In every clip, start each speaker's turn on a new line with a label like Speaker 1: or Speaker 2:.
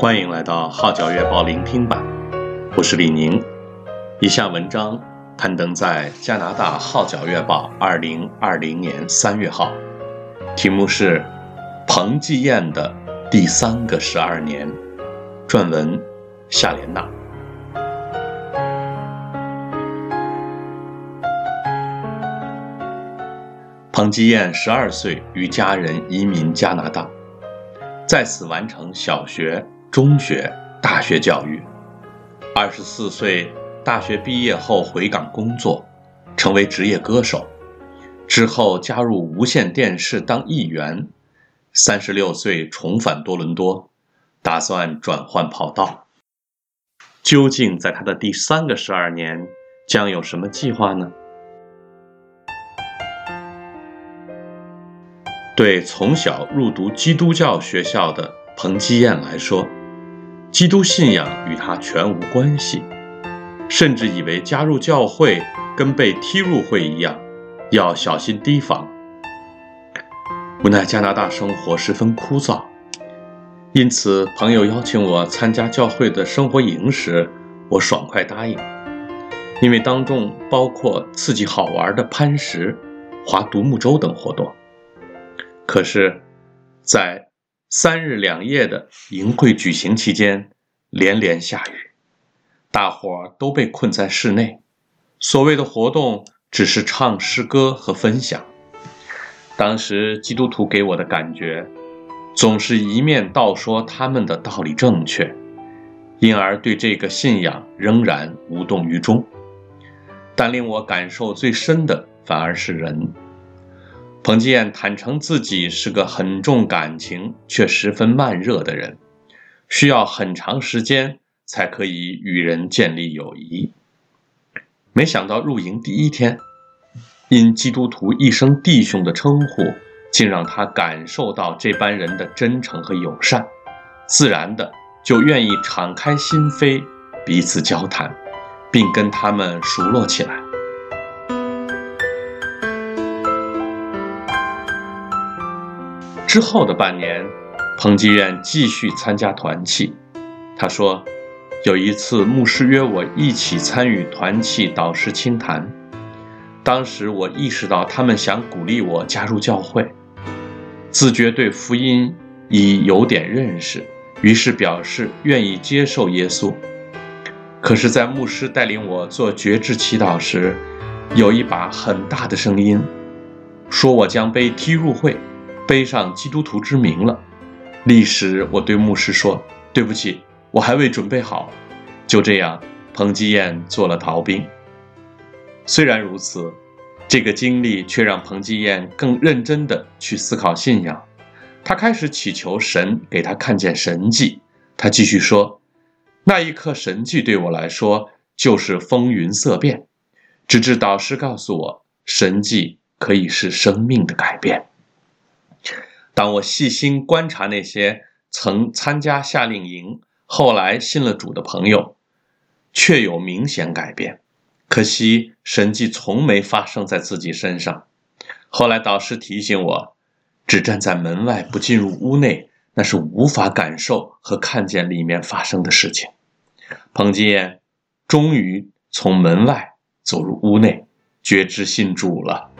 Speaker 1: 欢迎来到《号角月报》聆听版，我是李宁。以下文章刊登在加拿大《号角月报》二零二零年三月号，题目是《彭继晏的第三个十二年》，撰文夏莲娜。彭继燕十二岁与家人移民加拿大，在此完成小学。中学、大学教育，二十四岁大学毕业后回港工作，成为职业歌手。之后加入无线电视当艺员。三十六岁重返多伦多，打算转换跑道。究竟在他的第三个十二年，将有什么计划呢？对从小入读基督教学校的彭继晏来说，基督信仰与他全无关系，甚至以为加入教会跟被踢入会一样，要小心提防。无奈加拿大生活十分枯燥，因此朋友邀请我参加教会的生活营时，我爽快答应，因为当中包括刺激好玩的攀石、划独木舟等活动。可是，在三日两夜的营会举行期间，连连下雨，大伙儿都被困在室内。所谓的活动只是唱诗歌和分享。当时基督徒给我的感觉，总是一面倒说他们的道理正确，因而对这个信仰仍然无动于衷。但令我感受最深的，反而是人。彭继晏坦诚自己是个很重感情却十分慢热的人，需要很长时间才可以与人建立友谊。没想到入营第一天，因基督徒一声弟兄的称呼，竟让他感受到这班人的真诚和友善，自然的就愿意敞开心扉，彼此交谈，并跟他们熟络起来。之后的半年，彭继晏继续参加团契。他说，有一次牧师约我一起参与团契导师倾谈，当时我意识到他们想鼓励我加入教会，自觉对福音已有点认识，于是表示愿意接受耶稣。可是，在牧师带领我做决志祈祷时，有一把很大的声音，说我将被踢入会。背上基督徒之名了，立时我对牧师说：“对不起，我还未准备好。”就这样，彭继晏做了逃兵。虽然如此，这个经历却让彭继晏更认真地去思考信仰。他开始祈求神给他看见神迹。他继续说：“那一刻，神迹对我来说就是风云色变，直至导师告诉我，神迹可以是生命的改变。”当我细心观察那些曾参加夏令营、后来信了主的朋友，却有明显改变。可惜神迹从没发生在自己身上。后来导师提醒我，只站在门外不进入屋内，那是无法感受和看见里面发生的事情。彭继晏终于从门外走入屋内，觉知信主了。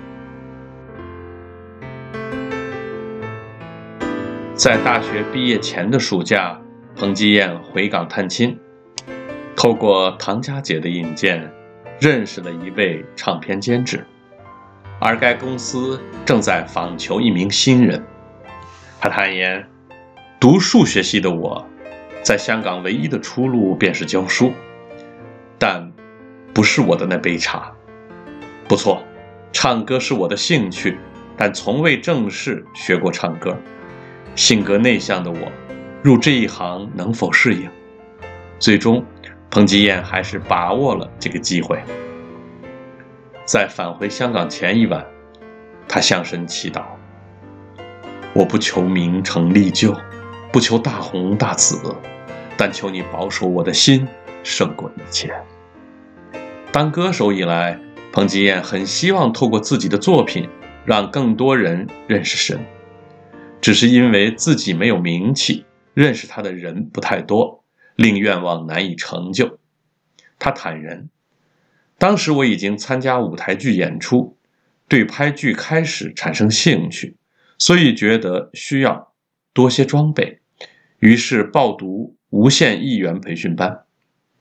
Speaker 1: 在大学毕业前的暑假，彭继晏回港探亲，透过唐佳姐的引荐，认识了一位唱片监制，而该公司正在访求一名新人。他坦言，读数学系的我，在香港唯一的出路便是教书，但不是我的那杯茶。不错，唱歌是我的兴趣，但从未正式学过唱歌。性格内向的我，入这一行能否适应？最终，彭吉晏还是把握了这个机会。在返回香港前一晚，他向神祈祷：“我不求名成利就，不求大红大紫，但求你保守我的心胜过一切。”当歌手以来，彭吉晏很希望透过自己的作品，让更多人认识神。只是因为自己没有名气，认识他的人不太多，令愿望难以成就。他坦言，当时我已经参加舞台剧演出，对拍剧开始产生兴趣，所以觉得需要多些装备，于是报读无线艺员培训班。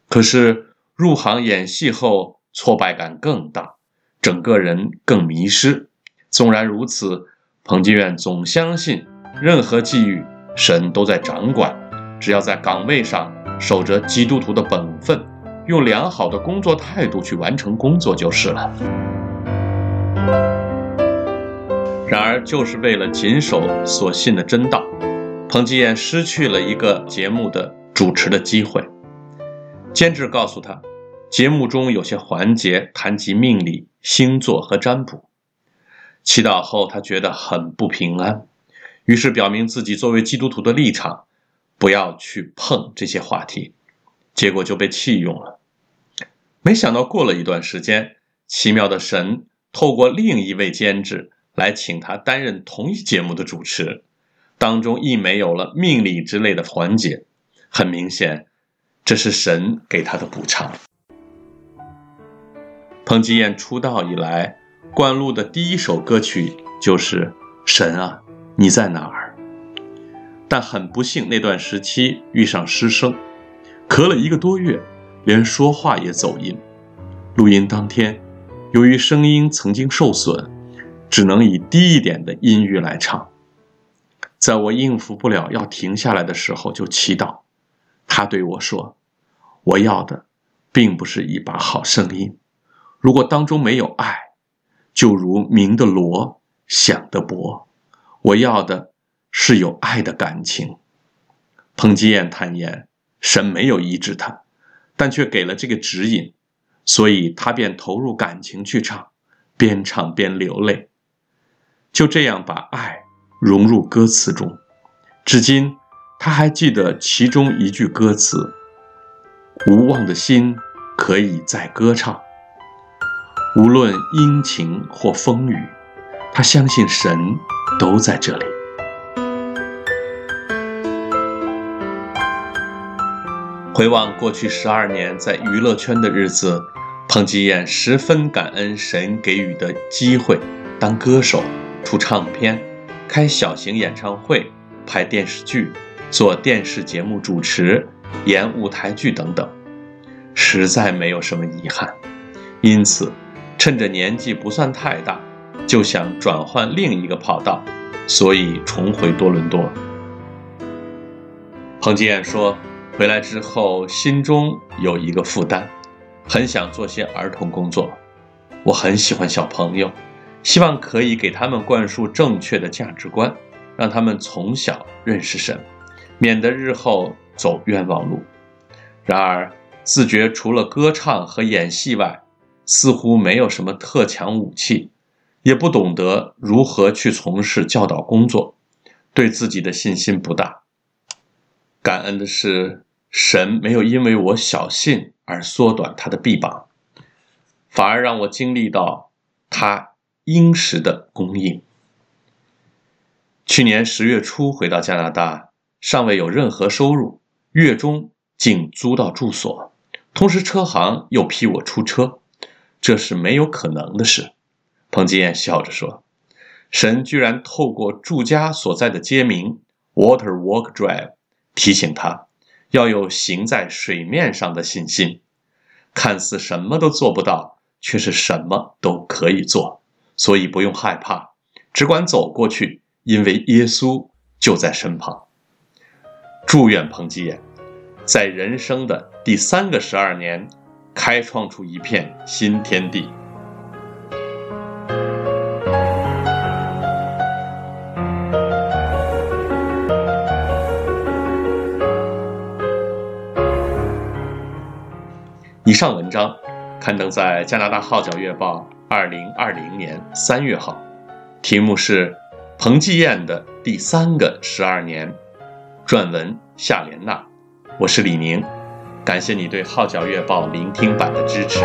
Speaker 1: 可是入行演戏后，挫败感更大，整个人更迷失。纵然如此，彭基晏总相信，任何际遇，神都在掌管，只要在岗位上守着基督徒的本分。用良好的工作态度去完成工作就是了。然而，就是为了谨守所信的真道，彭基晏失去了一个节目的主持的机会。监制告诉他，节目中有些环节谈及命理、星座和占卜。祈祷后，他觉得很不平安，于是表明自己作为基督徒的立场，不要去碰这些话题。结果就被弃用了。没想到过了一段时间，奇妙的神透过另一位监制来请他担任同一节目的主持，当中亦没有了命理之类的环节。很明显，这是神给他的补偿。彭基晏出道以来，灌录的第一首歌曲就是《神啊，你在哪儿》。但很不幸，那段时期遇上失声，咳了一个多月。连说话也走音。录音当天，由于声音曾经受损，只能以低一点的音域来唱。在我应付不了要停下来的时候，就祈祷。他对我说：“我要的，并不是一把好声音。如果当中没有爱，就如鸣的锣，响的鈸。我要的是有爱的感情。”彭基晏坦言，神没有医治他。但却给了这个指引，所以他便投入感情去唱，边唱边流泪，就这样把爱融入歌词中。至今他还记得其中一句歌词：“无望的心可以再歌唱，无论阴晴或风雨，他相信神都在这里。”回望过去十二年在娱乐圈的日子，彭基晏十分感恩神给予的机会，当歌手、出唱片、开小型演唱会、拍电视剧、做电视节目主持、演舞台剧等等，实在没有什么遗憾。因此，趁着年纪不算太大，就想转换另一个跑道，所以重回多伦多。彭基晏说。回来之后，心中有一个负担，很想做些儿童工作。我很喜欢小朋友，希望可以给他们灌输正确的价值观，让他们从小认识神，免得日后走冤枉路。然而，自觉除了歌唱和演戏外，似乎没有什么特强武器，也不懂得如何去从事教导工作，对自己的信心不大。感恩的是，神没有因为我小信而缩短他的臂膀，反而让我经历到他应时的供应。去年十月初回到加拿大，尚未有任何收入，月中竟租到住所，同时车行又批我出车，这是没有可能的事。彭基晏笑着说：“神居然透过住家所在的街名 Water Walk Drive 提醒他。”要有行在水面上的信心，看似什么都做不到，却是什么都可以做，所以不用害怕，只管走过去，因为耶稣就在身旁。祝愿彭基晏，在人生的第三个十二年，开创出一片新天地。以上文章刊登在加拿大《号角月报》二零二零年三月号，题目是《彭基晏的第三个十二年》，撰文夏莲娜。我是李宁，感谢你对《号角月报》聆听版的支持。